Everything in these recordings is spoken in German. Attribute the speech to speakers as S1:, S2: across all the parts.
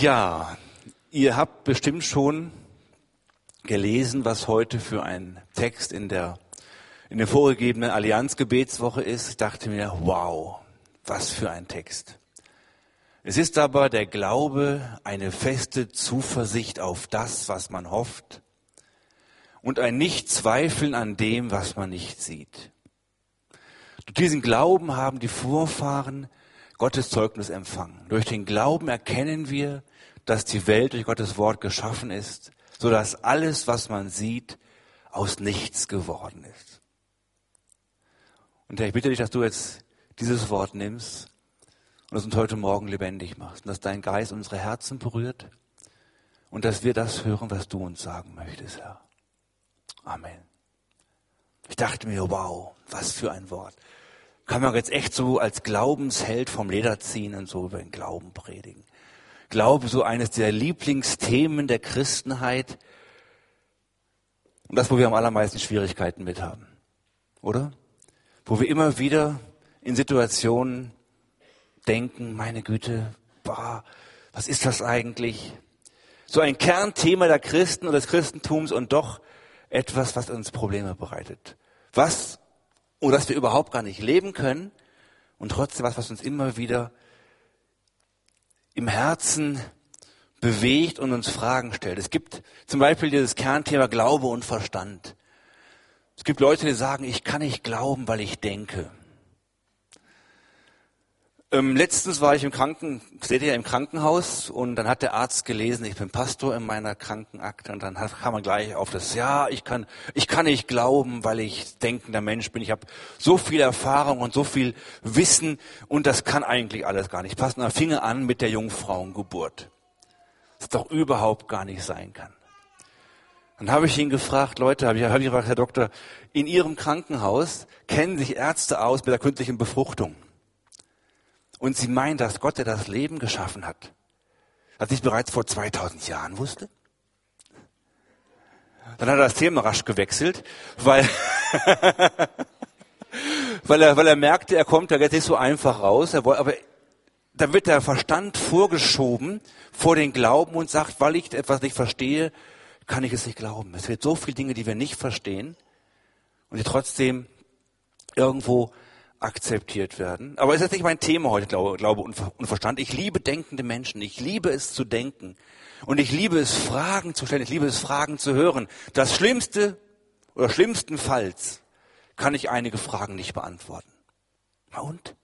S1: Ja, ihr habt bestimmt schon gelesen, was heute für ein Text in der in der vorgegebenen Allianzgebetswoche ist. Ich dachte mir, wow, was für ein Text. Es ist aber der Glaube eine feste Zuversicht auf das, was man hofft und ein Nichtzweifeln an dem, was man nicht sieht. Durch diesen Glauben haben die Vorfahren Gottes Zeugnis empfangen. Durch den Glauben erkennen wir, dass die Welt durch Gottes Wort geschaffen ist, so dass alles, was man sieht, aus nichts geworden ist. Und Herr, ich bitte dich, dass du jetzt dieses Wort nimmst und es uns heute Morgen lebendig machst und dass dein Geist unsere Herzen berührt und dass wir das hören, was du uns sagen möchtest, Herr. Amen. Ich dachte mir, wow, was für ein Wort kann man jetzt echt so als Glaubensheld vom Leder ziehen und so über den Glauben predigen. Glaube so eines der Lieblingsthemen der Christenheit und das, wo wir am allermeisten Schwierigkeiten mit haben, oder? Wo wir immer wieder in Situationen denken, meine Güte, boah, was ist das eigentlich? So ein Kernthema der Christen und des Christentums und doch etwas, was uns Probleme bereitet. Was oder dass wir überhaupt gar nicht leben können und trotzdem was, was uns immer wieder im Herzen bewegt und uns Fragen stellt. Es gibt zum Beispiel dieses Kernthema Glaube und Verstand. Es gibt Leute, die sagen, ich kann nicht glauben, weil ich denke. Ähm, letztens war ich im Kranken, seht ihr, im Krankenhaus und dann hat der Arzt gelesen, ich bin Pastor in meiner Krankenakte und dann kam man gleich auf das, ja, ich kann, ich kann nicht glauben, weil ich denkender Mensch bin. Ich habe so viel Erfahrung und so viel Wissen und das kann eigentlich alles gar nicht passen. Dann fing er an mit der Jungfrauengeburt. Das doch überhaupt gar nicht sein kann. Dann habe ich ihn gefragt, Leute, habe ich, hab ich gefragt, Herr Doktor, in Ihrem Krankenhaus kennen sich Ärzte aus mit der künstlichen Befruchtung und sie meinen, dass Gott, der das Leben geschaffen hat, das ich bereits vor 2000 Jahren wusste? Dann hat er das Thema rasch gewechselt, weil, weil, er, weil er merkte, er kommt da jetzt nicht so einfach raus. Er wollte, aber da wird der Verstand vorgeschoben vor den Glauben und sagt, weil ich etwas nicht verstehe, kann ich es nicht glauben. Es wird so viele Dinge, die wir nicht verstehen und die trotzdem irgendwo akzeptiert werden. Aber es ist nicht mein Thema heute, Glaube, Glaube und. Ich liebe denkende Menschen. Ich liebe es zu denken. Und ich liebe es, Fragen zu stellen. Ich liebe es, Fragen zu hören. Das Schlimmste oder schlimmstenfalls kann ich einige Fragen nicht beantworten. Na und?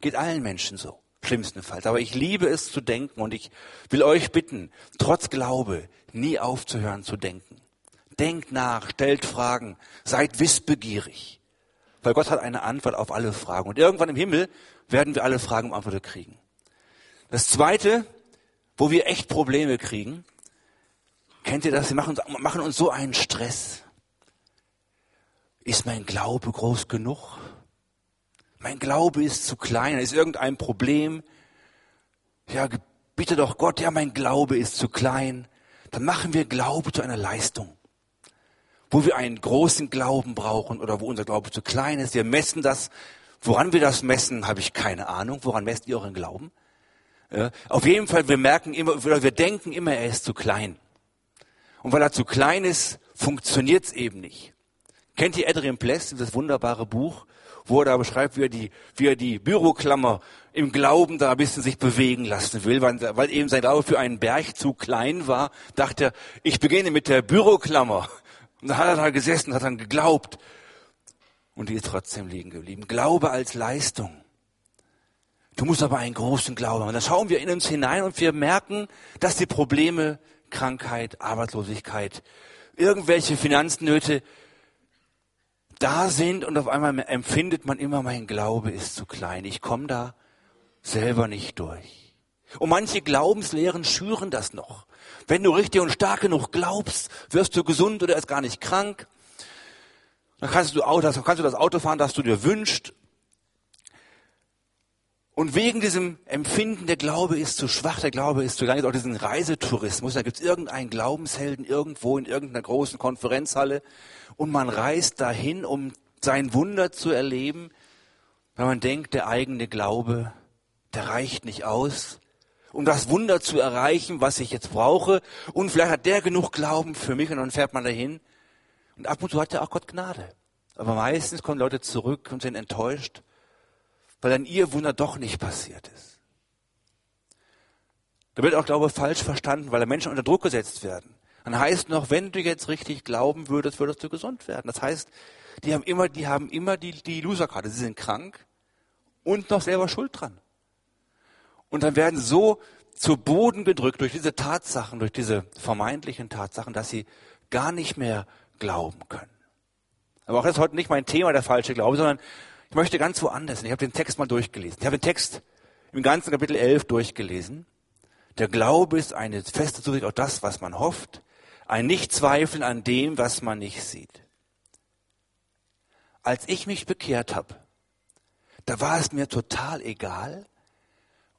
S1: Geht allen Menschen so. Schlimmstenfalls. Aber ich liebe es zu denken und ich will euch bitten, trotz Glaube nie aufzuhören zu denken. Denkt nach, stellt Fragen, seid wissbegierig. Weil Gott hat eine Antwort auf alle Fragen. Und irgendwann im Himmel werden wir alle Fragen beantwortet kriegen. Das zweite, wo wir echt Probleme kriegen, kennt ihr das? Sie machen, machen uns so einen Stress. Ist mein Glaube groß genug? Mein Glaube ist zu klein, ist irgendein Problem. Ja, bitte doch Gott, ja, mein Glaube ist zu klein. Dann machen wir Glaube zu einer Leistung wo wir einen großen Glauben brauchen oder wo unser Glaube zu klein ist. Wir messen das. Woran wir das messen, habe ich keine Ahnung. Woran messt ihr euren Glauben? Ja, auf jeden Fall, wir merken immer, oder wir denken immer, er ist zu klein. Und weil er zu klein ist, funktioniert es eben nicht. Kennt ihr Adrian Pless, dieses wunderbare Buch, wo er da beschreibt, wie er die, wie er die Büroklammer im Glauben da ein bisschen sich bewegen lassen will, weil, weil eben sein Glaube für einen Berg zu klein war, dachte er, ich beginne mit der Büroklammer. Und dann hat er da gesessen, hat dann geglaubt. Und die ist trotzdem liegen geblieben. Glaube als Leistung. Du musst aber einen großen Glauben haben. Dann schauen wir in uns hinein und wir merken, dass die Probleme, Krankheit, Arbeitslosigkeit, irgendwelche Finanznöte da sind und auf einmal empfindet man immer, mein Glaube ist zu klein. Ich komme da selber nicht durch. Und manche Glaubenslehren schüren das noch. Wenn du richtig und stark genug glaubst, wirst du gesund oder erst gar nicht krank. Dann kannst du, kannst du das Auto fahren, das du dir wünschst. Und wegen diesem Empfinden, der Glaube ist zu schwach, der Glaube ist zu lang, auch diesen Reisetourismus, da gibt es irgendeinen Glaubenshelden irgendwo in irgendeiner großen Konferenzhalle und man reist dahin, um sein Wunder zu erleben, weil man denkt, der eigene Glaube, der reicht nicht aus. Um das Wunder zu erreichen, was ich jetzt brauche. Und vielleicht hat der genug Glauben für mich und dann fährt man dahin. Und ab und zu hat ja auch Gott Gnade. Aber meistens kommen Leute zurück und sind enttäuscht, weil dann ihr Wunder doch nicht passiert ist. Da wird auch Glaube falsch verstanden, weil da Menschen unter Druck gesetzt werden. Dann heißt noch, wenn du jetzt richtig glauben würdest, würdest du gesund werden. Das heißt, die haben immer, die haben immer die, die Loserkarte. Sie sind krank und noch selber schuld dran. Und dann werden so zu Boden gedrückt durch diese Tatsachen, durch diese vermeintlichen Tatsachen, dass sie gar nicht mehr glauben können. Aber auch das ist heute nicht mein Thema, der falsche Glaube, sondern ich möchte ganz woanders. Ich habe den Text mal durchgelesen. Ich habe den Text im ganzen Kapitel 11 durchgelesen. Der Glaube ist eine feste Zuversicht auf das, was man hofft, ein Nichtzweifeln an dem, was man nicht sieht. Als ich mich bekehrt habe, da war es mir total egal,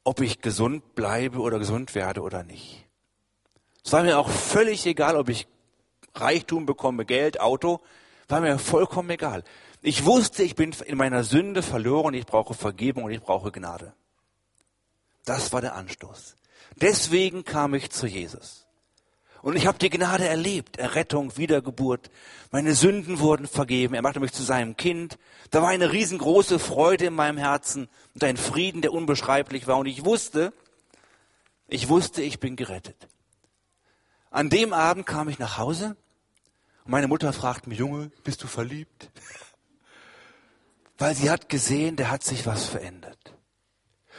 S1: ob ich gesund bleibe oder gesund werde oder nicht. Es war mir auch völlig egal, ob ich Reichtum bekomme, Geld, Auto, war mir vollkommen egal. Ich wusste, ich bin in meiner Sünde verloren, ich brauche Vergebung und ich brauche Gnade. Das war der Anstoß. Deswegen kam ich zu Jesus. Und ich habe die Gnade erlebt, Errettung, Wiedergeburt. Meine Sünden wurden vergeben. Er machte mich zu seinem Kind. Da war eine riesengroße Freude in meinem Herzen und ein Frieden, der unbeschreiblich war. Und ich wusste, ich wusste, ich bin gerettet. An dem Abend kam ich nach Hause und meine Mutter fragt mich, Junge, bist du verliebt? Weil sie hat gesehen, der hat sich was verändert.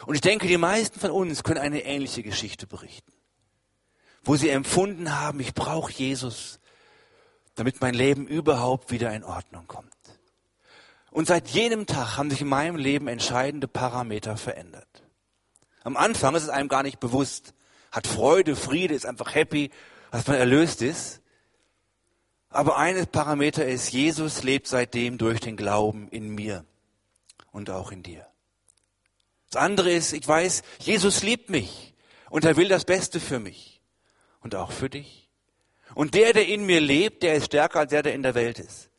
S1: Und ich denke, die meisten von uns können eine ähnliche Geschichte berichten wo sie empfunden haben, ich brauche Jesus, damit mein Leben überhaupt wieder in Ordnung kommt. Und seit jenem Tag haben sich in meinem Leben entscheidende Parameter verändert. Am Anfang ist es einem gar nicht bewusst, hat Freude, Friede, ist einfach happy, dass man erlöst ist. Aber eines Parameter ist, Jesus lebt seitdem durch den Glauben in mir und auch in dir. Das andere ist, ich weiß, Jesus liebt mich und er will das Beste für mich und auch für dich. Und der, der in mir lebt, der ist stärker als der, der in der Welt ist.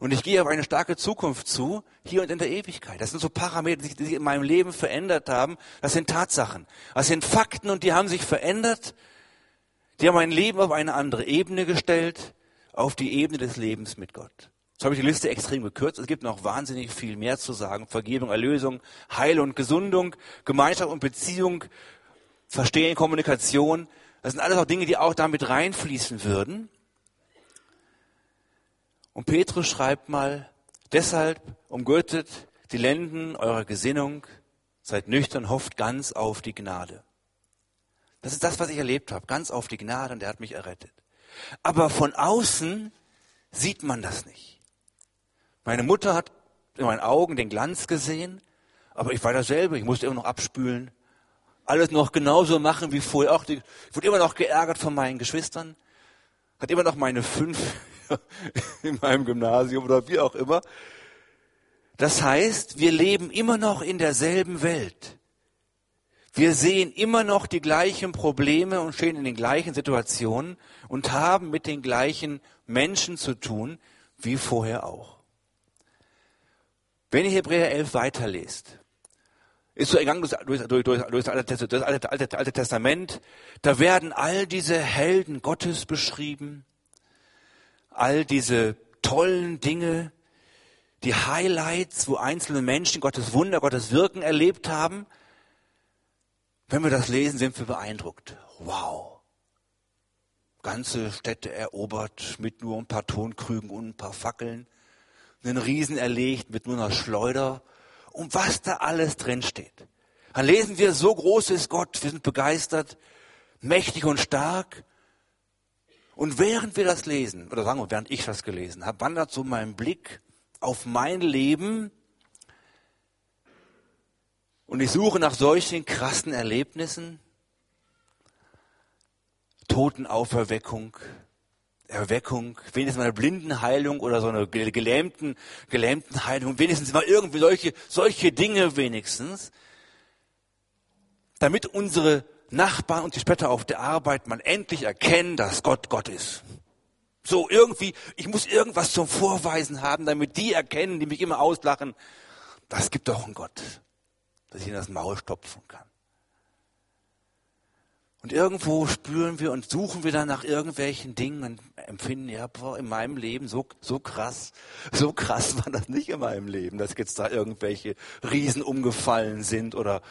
S1: Und ich gehe auf eine starke Zukunft zu, hier und in der Ewigkeit. Das sind so Parameter, die sich in meinem Leben verändert haben. Das sind Tatsachen. Das sind Fakten und die haben sich verändert. Die haben mein Leben auf eine andere Ebene gestellt, auf die Ebene des Lebens mit Gott. Jetzt habe ich die Liste extrem gekürzt. Es gibt noch wahnsinnig viel mehr zu sagen. Vergebung, Erlösung, Heil und Gesundung, Gemeinschaft und Beziehung, Verstehen, Kommunikation. Das sind alles auch Dinge, die auch damit reinfließen würden. Und Petrus schreibt mal, deshalb umgürtet die Lenden eurer Gesinnung, seid nüchtern, hofft ganz auf die Gnade. Das ist das, was ich erlebt habe, ganz auf die Gnade und er hat mich errettet. Aber von außen sieht man das nicht. Meine Mutter hat in meinen Augen den Glanz gesehen, aber ich war dasselbe, ich musste immer noch abspülen, alles noch genauso machen wie vorher. Auch ich wurde immer noch geärgert von meinen Geschwistern, hat immer noch meine fünf in meinem Gymnasium oder wie auch immer. Das heißt, wir leben immer noch in derselben Welt. Wir sehen immer noch die gleichen Probleme und stehen in den gleichen Situationen und haben mit den gleichen Menschen zu tun wie vorher auch. Wenn ihr Hebräer 11 weiterlest, ist so ergangen durch, durch, durch, durch, das, alte, das alte, alte, alte Testament. Da werden all diese Helden Gottes beschrieben, all diese tollen Dinge, die Highlights, wo einzelne Menschen Gottes Wunder, Gottes Wirken erlebt haben. Wenn wir das lesen, sind wir beeindruckt. Wow. Ganze Städte erobert mit nur ein paar Tonkrügen und ein paar Fackeln. Einen Riesen erlegt mit nur einer Schleuder um was da alles drin steht. Dann lesen wir, so groß ist Gott, wir sind begeistert, mächtig und stark. Und während wir das lesen, oder sagen wir, während ich das gelesen habe, wandert so mein Blick auf mein Leben und ich suche nach solchen krassen Erlebnissen, Totenauferweckung, Erweckung, wenigstens mal eine Blindenheilung oder so eine gelähmten, gelähmten Heilung, wenigstens mal irgendwie solche, solche Dinge wenigstens, damit unsere Nachbarn und die später auf der Arbeit mal endlich erkennen, dass Gott Gott ist. So irgendwie, ich muss irgendwas zum Vorweisen haben, damit die erkennen, die mich immer auslachen, das gibt doch einen Gott, dass ich in das Maul stopfen kann. Und irgendwo spüren wir und suchen wir dann nach irgendwelchen Dingen und empfinden, ja, boah, in meinem Leben so, so krass, so krass war das nicht in meinem Leben, dass jetzt da irgendwelche Riesen umgefallen sind oder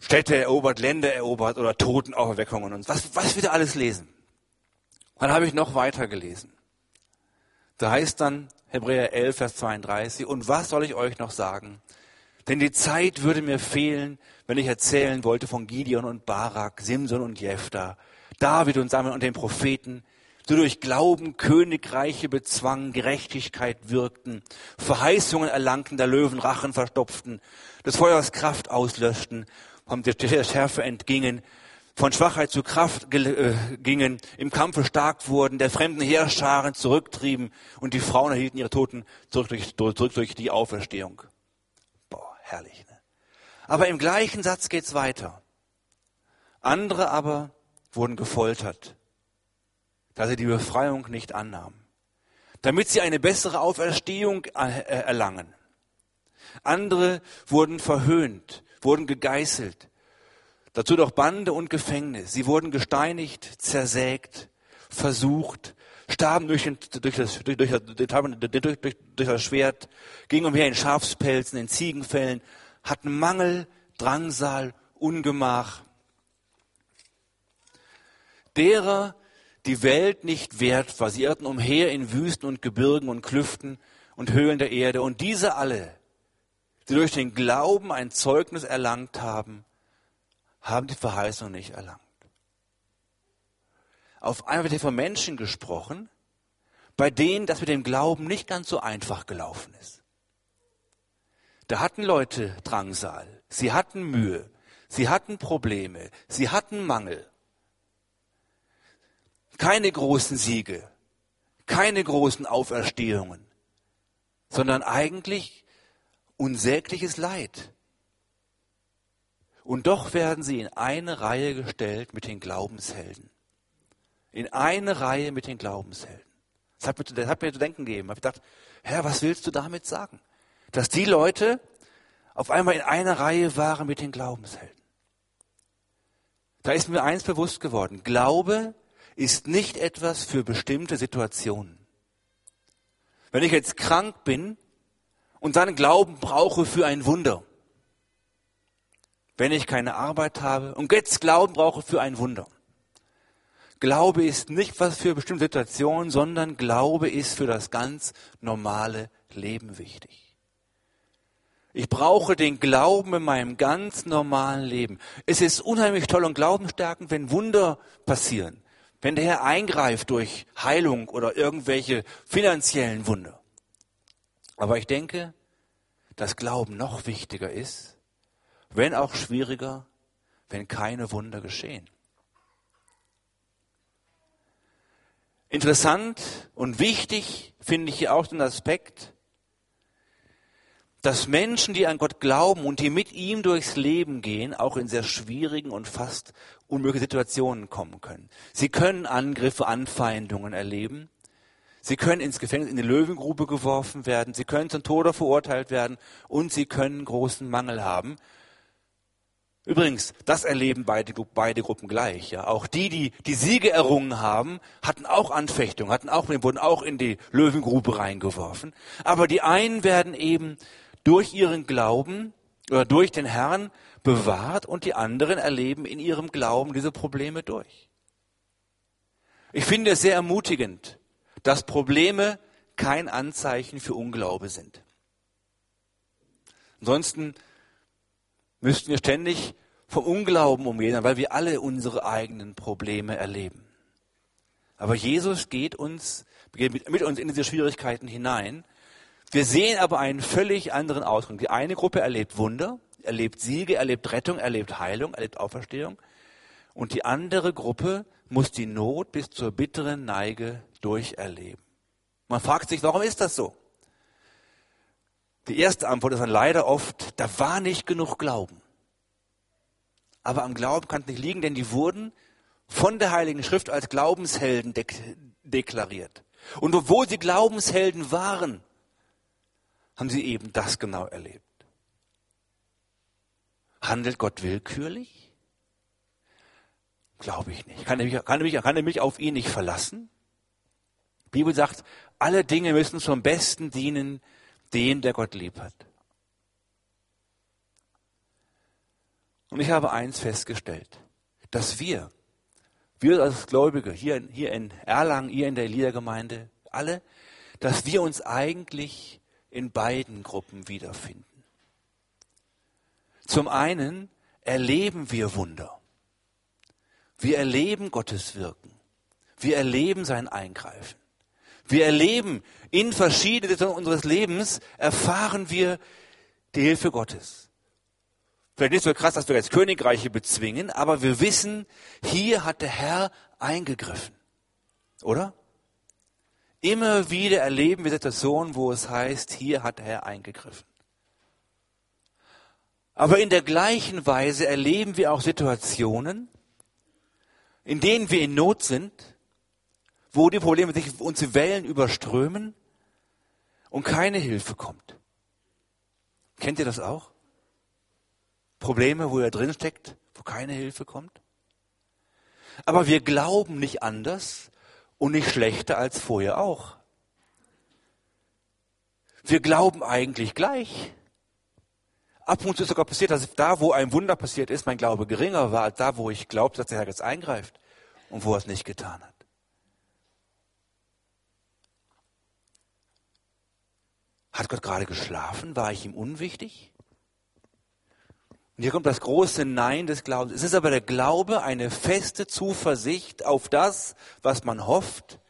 S1: Städte erobert, Länder erobert oder Totenauferweckungen und was, was wir da alles lesen. Dann habe ich noch weiter gelesen. Da heißt dann Hebräer 11, Vers 32, und was soll ich euch noch sagen? Denn die Zeit würde mir fehlen, wenn ich erzählen wollte von Gideon und Barak, Simson und Jephthah, David und Samuel und den Propheten, die durch Glauben Königreiche bezwangen, Gerechtigkeit wirkten, Verheißungen erlangten, der Löwen Rachen verstopften, des Feuers Kraft auslöschten, vom der Schärfe entgingen, von Schwachheit zu Kraft äh, gingen, im Kampfe stark wurden, der fremden Heerscharen zurücktrieben und die Frauen erhielten ihre Toten zurück durch, zurück durch die Auferstehung. Boah, herrlich. Ne? Aber im gleichen Satz geht's weiter. Andere aber wurden gefoltert, da sie die Befreiung nicht annahmen, damit sie eine bessere Auferstehung erlangen. Andere wurden verhöhnt, wurden gegeißelt, Dazu doch Bande und Gefängnis. Sie wurden gesteinigt, zersägt, versucht, starben durch, durch, das, durch, durch das Schwert, gingen umher in Schafspelzen, in Ziegenfällen, hatten Mangel, Drangsal, Ungemach. Derer die Welt nicht wert war. Sie irrten umher in Wüsten und Gebirgen und Klüften und Höhlen der Erde. Und diese alle, die durch den Glauben ein Zeugnis erlangt haben, haben die Verheißung nicht erlangt. Auf einmal wird hier von Menschen gesprochen, bei denen das mit dem Glauben nicht ganz so einfach gelaufen ist. Da hatten Leute Drangsal, sie hatten Mühe, sie hatten Probleme, sie hatten Mangel. Keine großen Siege, keine großen Auferstehungen, sondern eigentlich unsägliches Leid. Und doch werden sie in eine Reihe gestellt mit den Glaubenshelden. In eine Reihe mit den Glaubenshelden. Das hat mir, zu denken gegeben. Ich habe gedacht, Herr, was willst du damit sagen? Dass die Leute auf einmal in einer Reihe waren mit den Glaubenshelden. Da ist mir eins bewusst geworden. Glaube ist nicht etwas für bestimmte Situationen. Wenn ich jetzt krank bin und dann Glauben brauche für ein Wunder, wenn ich keine Arbeit habe und jetzt Glauben brauche für ein Wunder. Glaube ist nicht was für bestimmte Situationen, sondern Glaube ist für das ganz normale Leben wichtig. Ich brauche den Glauben in meinem ganz normalen Leben. Es ist unheimlich toll und glaubenstärkend, wenn Wunder passieren. Wenn der Herr eingreift durch Heilung oder irgendwelche finanziellen Wunder. Aber ich denke, dass Glauben noch wichtiger ist, wenn auch schwieriger, wenn keine Wunder geschehen. Interessant und wichtig finde ich hier auch den Aspekt, dass Menschen, die an Gott glauben und die mit ihm durchs Leben gehen, auch in sehr schwierigen und fast unmöglichen Situationen kommen können. Sie können Angriffe, Anfeindungen erleben. Sie können ins Gefängnis, in die Löwengrube geworfen werden. Sie können zum Tode verurteilt werden und sie können großen Mangel haben. Übrigens, das erleben beide, beide Gruppen gleich. Ja. Auch die, die die Siege errungen haben, hatten auch Anfechtungen, hatten auch, wurden auch in die Löwengrube reingeworfen. Aber die einen werden eben durch ihren Glauben oder durch den Herrn bewahrt und die anderen erleben in ihrem Glauben diese Probleme durch. Ich finde es sehr ermutigend, dass Probleme kein Anzeichen für Unglaube sind. Ansonsten müssten wir ständig vom Unglauben umgehen, weil wir alle unsere eigenen Probleme erleben. Aber Jesus geht uns, geht mit uns in diese Schwierigkeiten hinein. Wir sehen aber einen völlig anderen Ausgang. Die eine Gruppe erlebt Wunder, erlebt Siege, erlebt Rettung, erlebt Heilung, erlebt Auferstehung. Und die andere Gruppe muss die Not bis zur bitteren Neige durcherleben. Man fragt sich, warum ist das so? Die erste Antwort ist dann leider oft, da war nicht genug Glauben. Aber am Glauben kann es nicht liegen, denn die wurden von der Heiligen Schrift als Glaubenshelden dek deklariert. Und obwohl sie Glaubenshelden waren, haben sie eben das genau erlebt. Handelt Gott willkürlich? Glaube ich nicht. Kann ich, mich, kann, ich mich, kann ich mich auf ihn nicht verlassen? Die Bibel sagt, alle Dinge müssen zum Besten dienen, den, der Gott lieb hat. Und ich habe eins festgestellt, dass wir, wir als Gläubige hier, hier in Erlangen, hier in der Liedergemeinde, alle, dass wir uns eigentlich in beiden Gruppen wiederfinden. Zum einen erleben wir Wunder. Wir erleben Gottes Wirken. Wir erleben sein Eingreifen. Wir erleben in verschiedenen Situationen unseres Lebens, erfahren wir die Hilfe Gottes. Vielleicht nicht so krass, dass wir jetzt Königreiche bezwingen, aber wir wissen, hier hat der Herr eingegriffen. Oder? Immer wieder erleben wir Situationen, wo es heißt, hier hat der Herr eingegriffen. Aber in der gleichen Weise erleben wir auch Situationen, in denen wir in Not sind, wo die Probleme sich uns die Wellen überströmen und keine Hilfe kommt. Kennt ihr das auch? Probleme, wo er drin steckt, wo keine Hilfe kommt? Aber wir glauben nicht anders und nicht schlechter als vorher auch. Wir glauben eigentlich gleich. Ab und zu ist sogar passiert, dass da, wo ein Wunder passiert ist, mein Glaube geringer war als da, wo ich glaube, dass der Herr jetzt eingreift und wo er es nicht getan hat. Hat Gott gerade geschlafen? War ich ihm unwichtig? Und hier kommt das große Nein des Glaubens. Es ist aber der Glaube eine feste Zuversicht auf das, was man hofft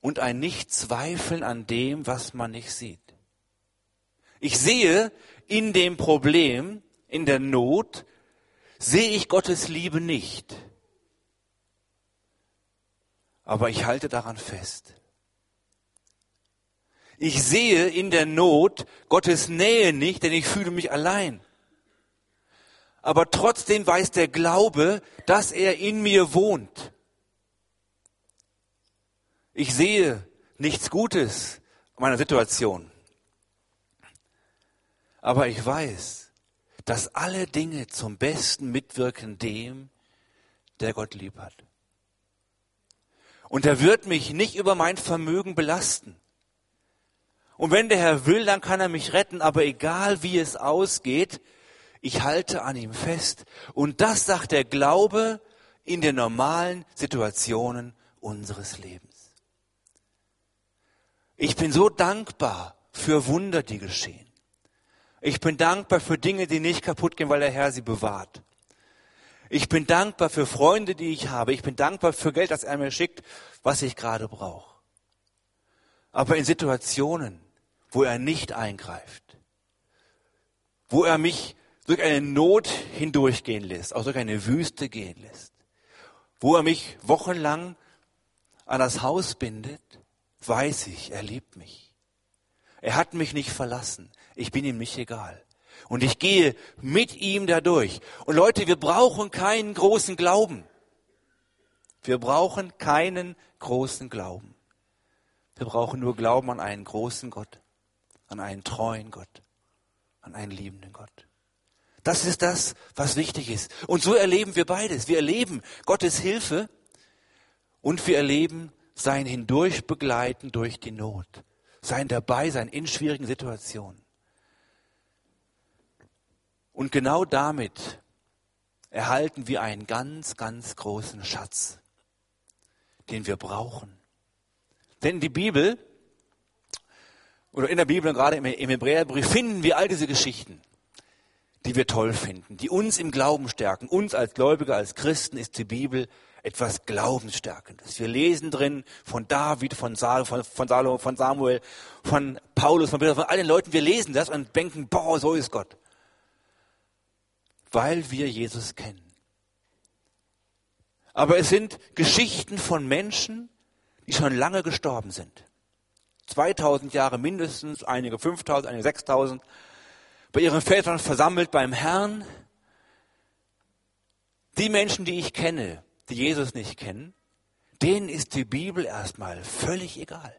S1: und ein Nichtzweifeln an dem, was man nicht sieht. Ich sehe in dem Problem, in der Not, sehe ich Gottes Liebe nicht. Aber ich halte daran fest. Ich sehe in der Not Gottes Nähe nicht, denn ich fühle mich allein. Aber trotzdem weiß der Glaube, dass er in mir wohnt. Ich sehe nichts Gutes meiner Situation. Aber ich weiß, dass alle Dinge zum Besten mitwirken dem, der Gott lieb hat. Und er wird mich nicht über mein Vermögen belasten. Und wenn der Herr will, dann kann er mich retten, aber egal wie es ausgeht, ich halte an ihm fest. Und das sagt der Glaube in den normalen Situationen unseres Lebens. Ich bin so dankbar für Wunder, die geschehen. Ich bin dankbar für Dinge, die nicht kaputt gehen, weil der Herr sie bewahrt. Ich bin dankbar für Freunde, die ich habe. Ich bin dankbar für Geld, das er mir schickt, was ich gerade brauche. Aber in Situationen, wo er nicht eingreift, wo er mich durch eine Not hindurchgehen lässt, auch durch eine Wüste gehen lässt, wo er mich wochenlang an das Haus bindet, weiß ich, er liebt mich. Er hat mich nicht verlassen. Ich bin ihm nicht egal. Und ich gehe mit ihm dadurch. Und Leute, wir brauchen keinen großen Glauben. Wir brauchen keinen großen Glauben. Wir brauchen nur Glauben an einen großen Gott, an einen treuen Gott, an einen liebenden Gott. Das ist das, was wichtig ist. Und so erleben wir beides. Wir erleben Gottes Hilfe und wir erleben sein Hindurchbegleiten durch die Not, sein Dabeisein in schwierigen Situationen. Und genau damit erhalten wir einen ganz, ganz großen Schatz, den wir brauchen. Denn die Bibel, oder in der Bibel und gerade im Hebräerbrief finden wir all diese Geschichten, die wir toll finden, die uns im Glauben stärken. Uns als Gläubige, als Christen ist die Bibel etwas Glaubensstärkendes. Wir lesen drin von David, von, Sal, von, von, Salo, von Samuel, von Paulus, von Peter, von allen Leuten. Wir lesen das und denken, boah, so ist Gott weil wir Jesus kennen. Aber es sind Geschichten von Menschen, die schon lange gestorben sind. 2000 Jahre mindestens, einige 5000, einige 6000, bei ihren Vätern versammelt beim Herrn. Die Menschen, die ich kenne, die Jesus nicht kennen, denen ist die Bibel erstmal völlig egal.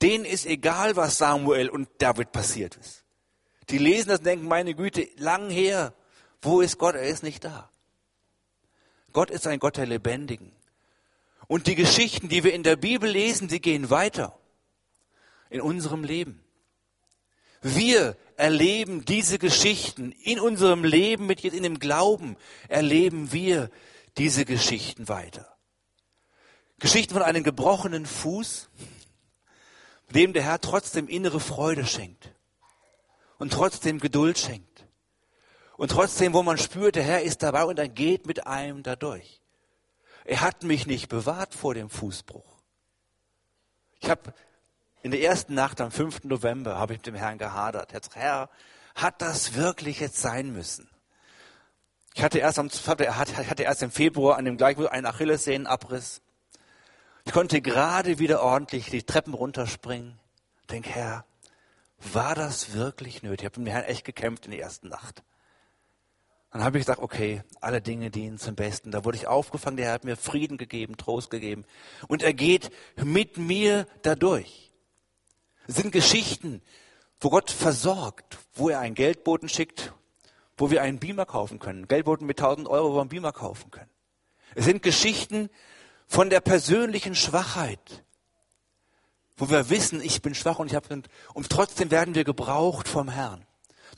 S1: Denen ist egal, was Samuel und David passiert ist. Die lesen das und denken, meine Güte, lang her, wo ist Gott? Er ist nicht da. Gott ist ein Gott der Lebendigen. Und die Geschichten, die wir in der Bibel lesen, die gehen weiter in unserem Leben. Wir erleben diese Geschichten in unserem Leben, mit in dem Glauben erleben wir diese Geschichten weiter. Geschichten von einem gebrochenen Fuß, dem der Herr trotzdem innere Freude schenkt und trotzdem Geduld schenkt. Und trotzdem, wo man spürt, der Herr ist dabei und er geht mit einem dadurch. Er hat mich nicht bewahrt vor dem Fußbruch. Ich habe in der ersten Nacht am 5. November habe ich mit dem Herrn gehadert. Jetzt, Herr, hat das wirklich jetzt sein müssen? Ich hatte erst, am, hatte erst im Februar an dem gleichen einen Achillessehnenabriss. Ich konnte gerade wieder ordentlich die Treppen runterspringen. Denk, Herr, war das wirklich nötig? Ich habe mit dem Herrn echt gekämpft in der ersten Nacht. Dann habe ich gesagt, okay, alle Dinge dienen zum Besten. Da wurde ich aufgefangen, der Herr hat mir Frieden gegeben, Trost gegeben. Und er geht mit mir dadurch. Es sind Geschichten, wo Gott versorgt, wo er einen Geldboten schickt, wo wir einen Beamer kaufen können. Geldboten mit 1000 Euro, wo wir einen Beamer kaufen können. Es sind Geschichten von der persönlichen Schwachheit, wo wir wissen, ich bin schwach und ich habe und trotzdem werden wir gebraucht vom Herrn.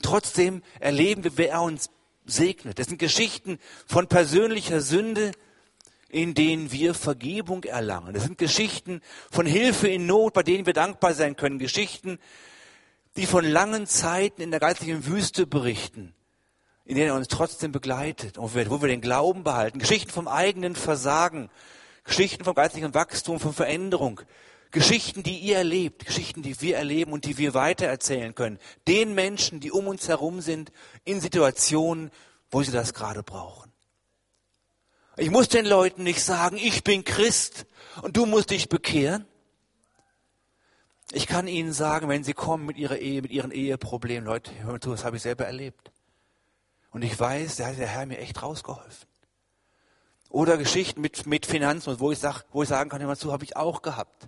S1: Trotzdem erleben wir, wer er uns segnet. Das sind Geschichten von persönlicher Sünde, in denen wir Vergebung erlangen. Das sind Geschichten von Hilfe in Not, bei denen wir dankbar sein können. Geschichten, die von langen Zeiten in der geistlichen Wüste berichten, in denen er uns trotzdem begleitet, wo wir, den Glauben behalten. Geschichten vom eigenen Versagen, Geschichten vom geistlichen Wachstum, von Veränderung. Geschichten, die ihr erlebt, Geschichten, die wir erleben und die wir weitererzählen können. Den Menschen, die um uns herum sind, in Situationen, wo sie das gerade brauchen. Ich muss den Leuten nicht sagen, ich bin Christ und du musst dich bekehren. Ich kann ihnen sagen, wenn sie kommen mit ihrer Ehe, mit ihren Eheproblemen, Leute, hör mal zu, das habe ich selber erlebt. Und ich weiß, da hat der Herr mir echt rausgeholfen. Oder Geschichten mit, mit Finanzen, wo ich, sag, wo ich sagen kann, hör mal zu, habe ich auch gehabt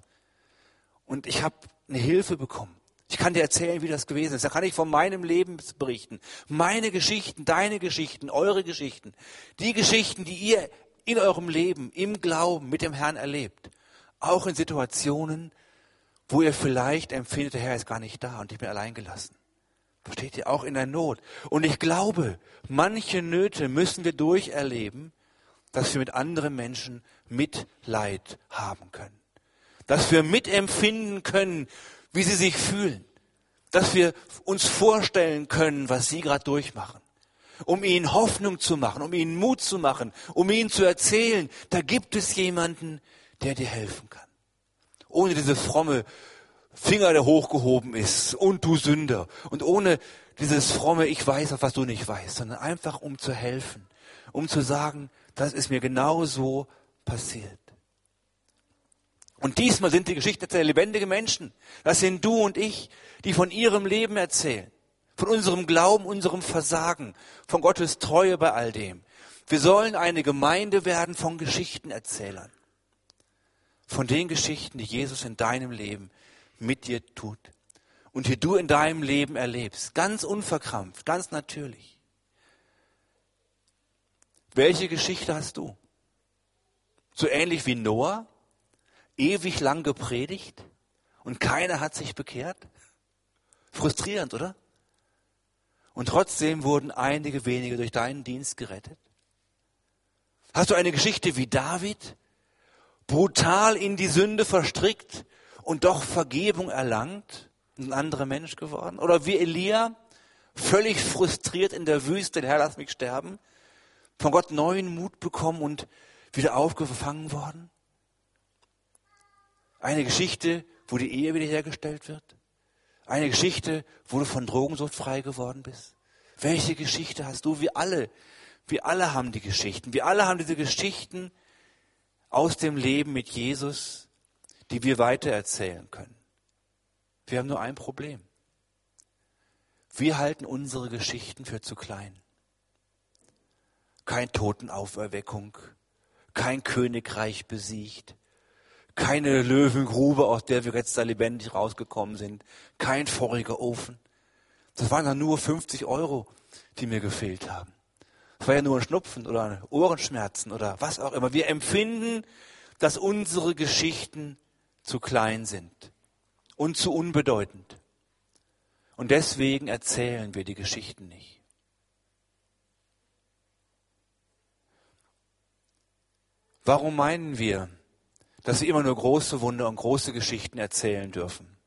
S1: und ich habe eine Hilfe bekommen. Ich kann dir erzählen, wie das gewesen ist. Da kann ich von meinem Leben berichten. Meine Geschichten, deine Geschichten, eure Geschichten. Die Geschichten, die ihr in eurem Leben, im Glauben mit dem Herrn erlebt. Auch in Situationen, wo ihr vielleicht empfindet, der Herr ist gar nicht da und ich bin allein gelassen. Versteht ihr? Auch in der Not. Und ich glaube, manche Nöte müssen wir durcherleben, dass wir mit anderen Menschen Mitleid haben können dass wir mitempfinden können, wie sie sich fühlen, dass wir uns vorstellen können, was sie gerade durchmachen, um ihnen Hoffnung zu machen, um ihnen Mut zu machen, um ihnen zu erzählen, da gibt es jemanden, der dir helfen kann. Ohne diese fromme Finger, der hochgehoben ist und du Sünder und ohne dieses fromme Ich weiß, was du nicht weißt, sondern einfach um zu helfen, um zu sagen, das ist mir genau so passiert. Und diesmal sind die Geschichten der lebendigen Menschen. Das sind du und ich, die von ihrem Leben erzählen. Von unserem Glauben, unserem Versagen, von Gottes Treue bei all dem. Wir sollen eine Gemeinde werden von Geschichtenerzählern. Von den Geschichten, die Jesus in deinem Leben mit dir tut. Und die du in deinem Leben erlebst. Ganz unverkrampft, ganz natürlich. Welche Geschichte hast du? So ähnlich wie Noah? Ewig lang gepredigt und keiner hat sich bekehrt? Frustrierend, oder? Und trotzdem wurden einige wenige durch deinen Dienst gerettet. Hast du eine Geschichte wie David, brutal in die Sünde verstrickt und doch Vergebung erlangt, ein anderer Mensch geworden? Oder wie Elia, völlig frustriert in der Wüste, Herr, lass mich sterben, von Gott neuen Mut bekommen und wieder aufgefangen worden? Eine Geschichte, wo die Ehe wiederhergestellt wird. Eine Geschichte, wo du von Drogensucht frei geworden bist. Welche Geschichte hast du? Wir alle, wir alle haben die Geschichten. Wir alle haben diese Geschichten aus dem Leben mit Jesus, die wir weitererzählen können. Wir haben nur ein Problem. Wir halten unsere Geschichten für zu klein. Kein Totenauferweckung, kein Königreich besiegt, keine Löwengrube, aus der wir jetzt da lebendig rausgekommen sind, kein feuriger Ofen. Das waren dann nur 50 Euro, die mir gefehlt haben. Es war ja nur ein Schnupfen oder Ohrenschmerzen oder was auch immer. Wir empfinden, dass unsere Geschichten zu klein sind und zu unbedeutend. Und deswegen erzählen wir die Geschichten nicht. Warum meinen wir, dass wir immer nur große Wunder und große Geschichten erzählen dürfen?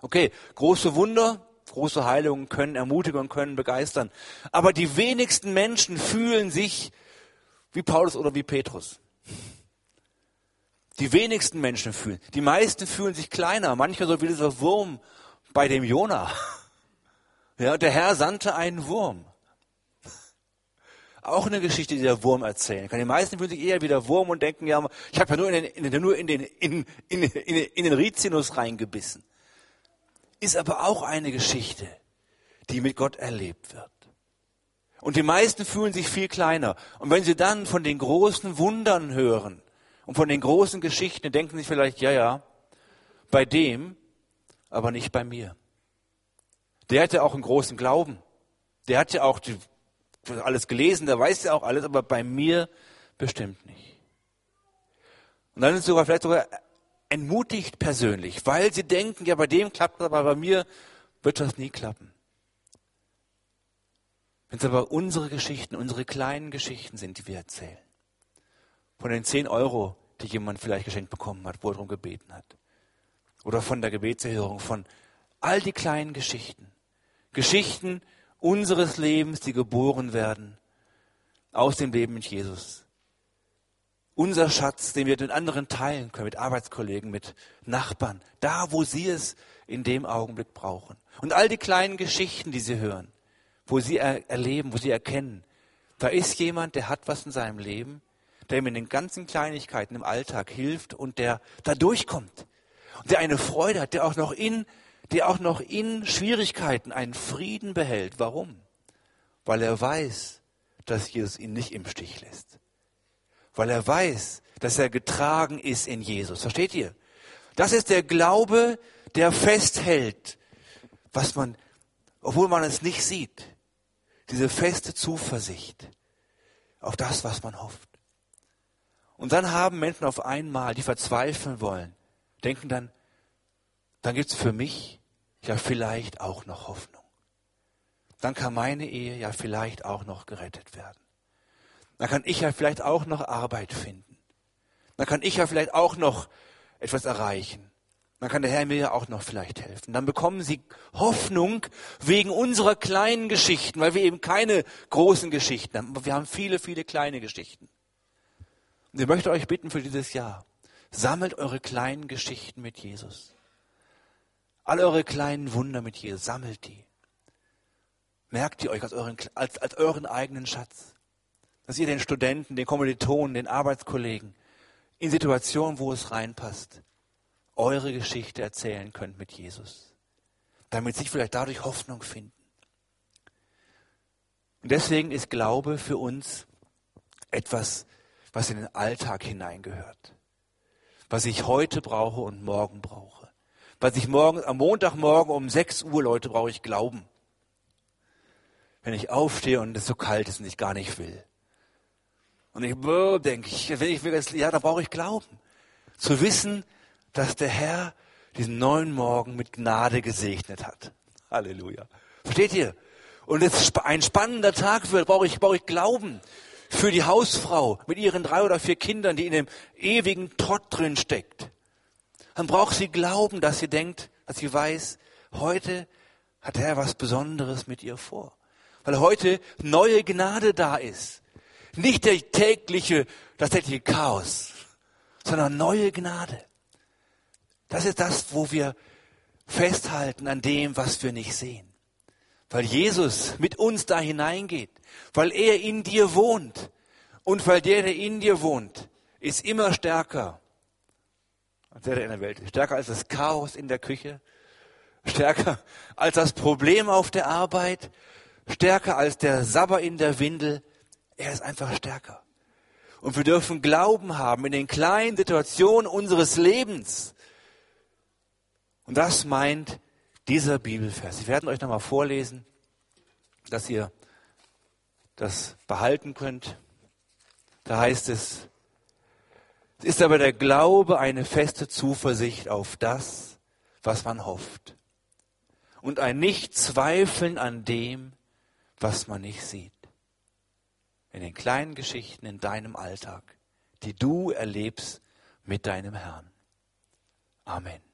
S1: Okay, große Wunder, große Heilungen können ermutigen und können begeistern. Aber die wenigsten Menschen fühlen sich wie Paulus oder wie Petrus. Die wenigsten Menschen fühlen. Die meisten fühlen sich kleiner. Manchmal so wie dieser Wurm bei dem Jona. Ja, der Herr sandte einen Wurm. Auch eine Geschichte, die der Wurm erzählen kann. Die meisten fühlen sich eher wie der Wurm und denken, ja, ich habe ja nur in den, in den, nur in den, in, in, in, in den Rizinus reingebissen. Ist aber auch eine Geschichte, die mit Gott erlebt wird. Und die meisten fühlen sich viel kleiner. Und wenn sie dann von den großen Wundern hören und von den großen Geschichten, denken sie vielleicht, ja, ja, bei dem, aber nicht bei mir. Der hat ja auch einen großen Glauben. Der hat ja auch die, alles gelesen, der weiß ja auch alles, aber bei mir bestimmt nicht. Und dann ist sogar vielleicht sogar entmutigt persönlich, weil sie denken, ja, bei dem klappt es, aber bei mir wird das nie klappen. Wenn es aber unsere Geschichten, unsere kleinen Geschichten sind, die wir erzählen, von den zehn Euro, die jemand vielleicht geschenkt bekommen hat, wo er darum gebeten hat, oder von der Gebetserhörung, von all die kleinen Geschichten. Geschichten unseres Lebens, die geboren werden aus dem Leben mit Jesus. Unser Schatz, den wir mit anderen teilen können, mit Arbeitskollegen, mit Nachbarn, da, wo sie es in dem Augenblick brauchen. Und all die kleinen Geschichten, die sie hören, wo sie er erleben, wo sie erkennen, da ist jemand, der hat was in seinem Leben, der ihm in den ganzen Kleinigkeiten im Alltag hilft und der da durchkommt, der eine Freude hat, der auch noch in, der auch noch in Schwierigkeiten einen Frieden behält. Warum? Weil er weiß, dass Jesus ihn nicht im Stich lässt. Weil er weiß, dass er getragen ist in Jesus. Versteht ihr? Das ist der Glaube, der festhält, was man, obwohl man es nicht sieht. Diese feste Zuversicht auf das, was man hofft. Und dann haben Menschen auf einmal, die verzweifeln wollen, denken dann, dann gibt's für mich ja vielleicht auch noch Hoffnung. Dann kann meine Ehe ja vielleicht auch noch gerettet werden. Dann kann ich ja vielleicht auch noch Arbeit finden. Dann kann ich ja vielleicht auch noch etwas erreichen. Dann kann der Herr mir ja auch noch vielleicht helfen. Dann bekommen sie Hoffnung wegen unserer kleinen Geschichten, weil wir eben keine großen Geschichten haben. Wir haben viele, viele kleine Geschichten. Und ich möchte euch bitten für dieses Jahr, Sammelt eure kleinen Geschichten mit Jesus. All eure kleinen Wunder mit Jesus, sammelt die. Merkt ihr euch als euren, als, als euren eigenen Schatz. Dass ihr den Studenten, den Kommilitonen, den Arbeitskollegen in Situationen, wo es reinpasst, eure Geschichte erzählen könnt mit Jesus. Damit sich vielleicht dadurch Hoffnung finden. Und deswegen ist Glaube für uns etwas, was in den Alltag hineingehört was ich heute brauche und morgen brauche. Was ich morgen, am Montagmorgen um 6 Uhr, Leute, brauche ich Glauben. Wenn ich aufstehe und es so kalt ist und ich gar nicht will. Und ich denke, ich, wenn ich will, ja, da brauche ich Glauben. Zu wissen, dass der Herr diesen neuen Morgen mit Gnade gesegnet hat. Halleluja. Versteht ihr? Und es ein spannender Tag wird, brauche ich, brauche ich Glauben für die Hausfrau mit ihren drei oder vier Kindern, die in dem ewigen Trott drin steckt. Dann braucht sie Glauben, dass sie denkt, dass sie weiß, heute hat der Herr was Besonderes mit ihr vor. Weil heute neue Gnade da ist. Nicht der tägliche, das tägliche Chaos, sondern neue Gnade. Das ist das, wo wir festhalten an dem, was wir nicht sehen. Weil Jesus mit uns da hineingeht, weil er in dir wohnt und weil der, der in dir wohnt, ist immer stärker als der, der in der Welt. Stärker als das Chaos in der Küche, stärker als das Problem auf der Arbeit, stärker als der Sabber in der Windel. Er ist einfach stärker. Und wir dürfen Glauben haben in den kleinen Situationen unseres Lebens. Und das meint dieser Bibelvers. Ich werde euch nochmal vorlesen, dass ihr das behalten könnt. Da heißt es ist aber der Glaube eine feste Zuversicht auf das, was man hofft. Und ein Nicht-Zweifeln an dem, was man nicht sieht. In den kleinen Geschichten in deinem Alltag, die du erlebst mit deinem Herrn. Amen.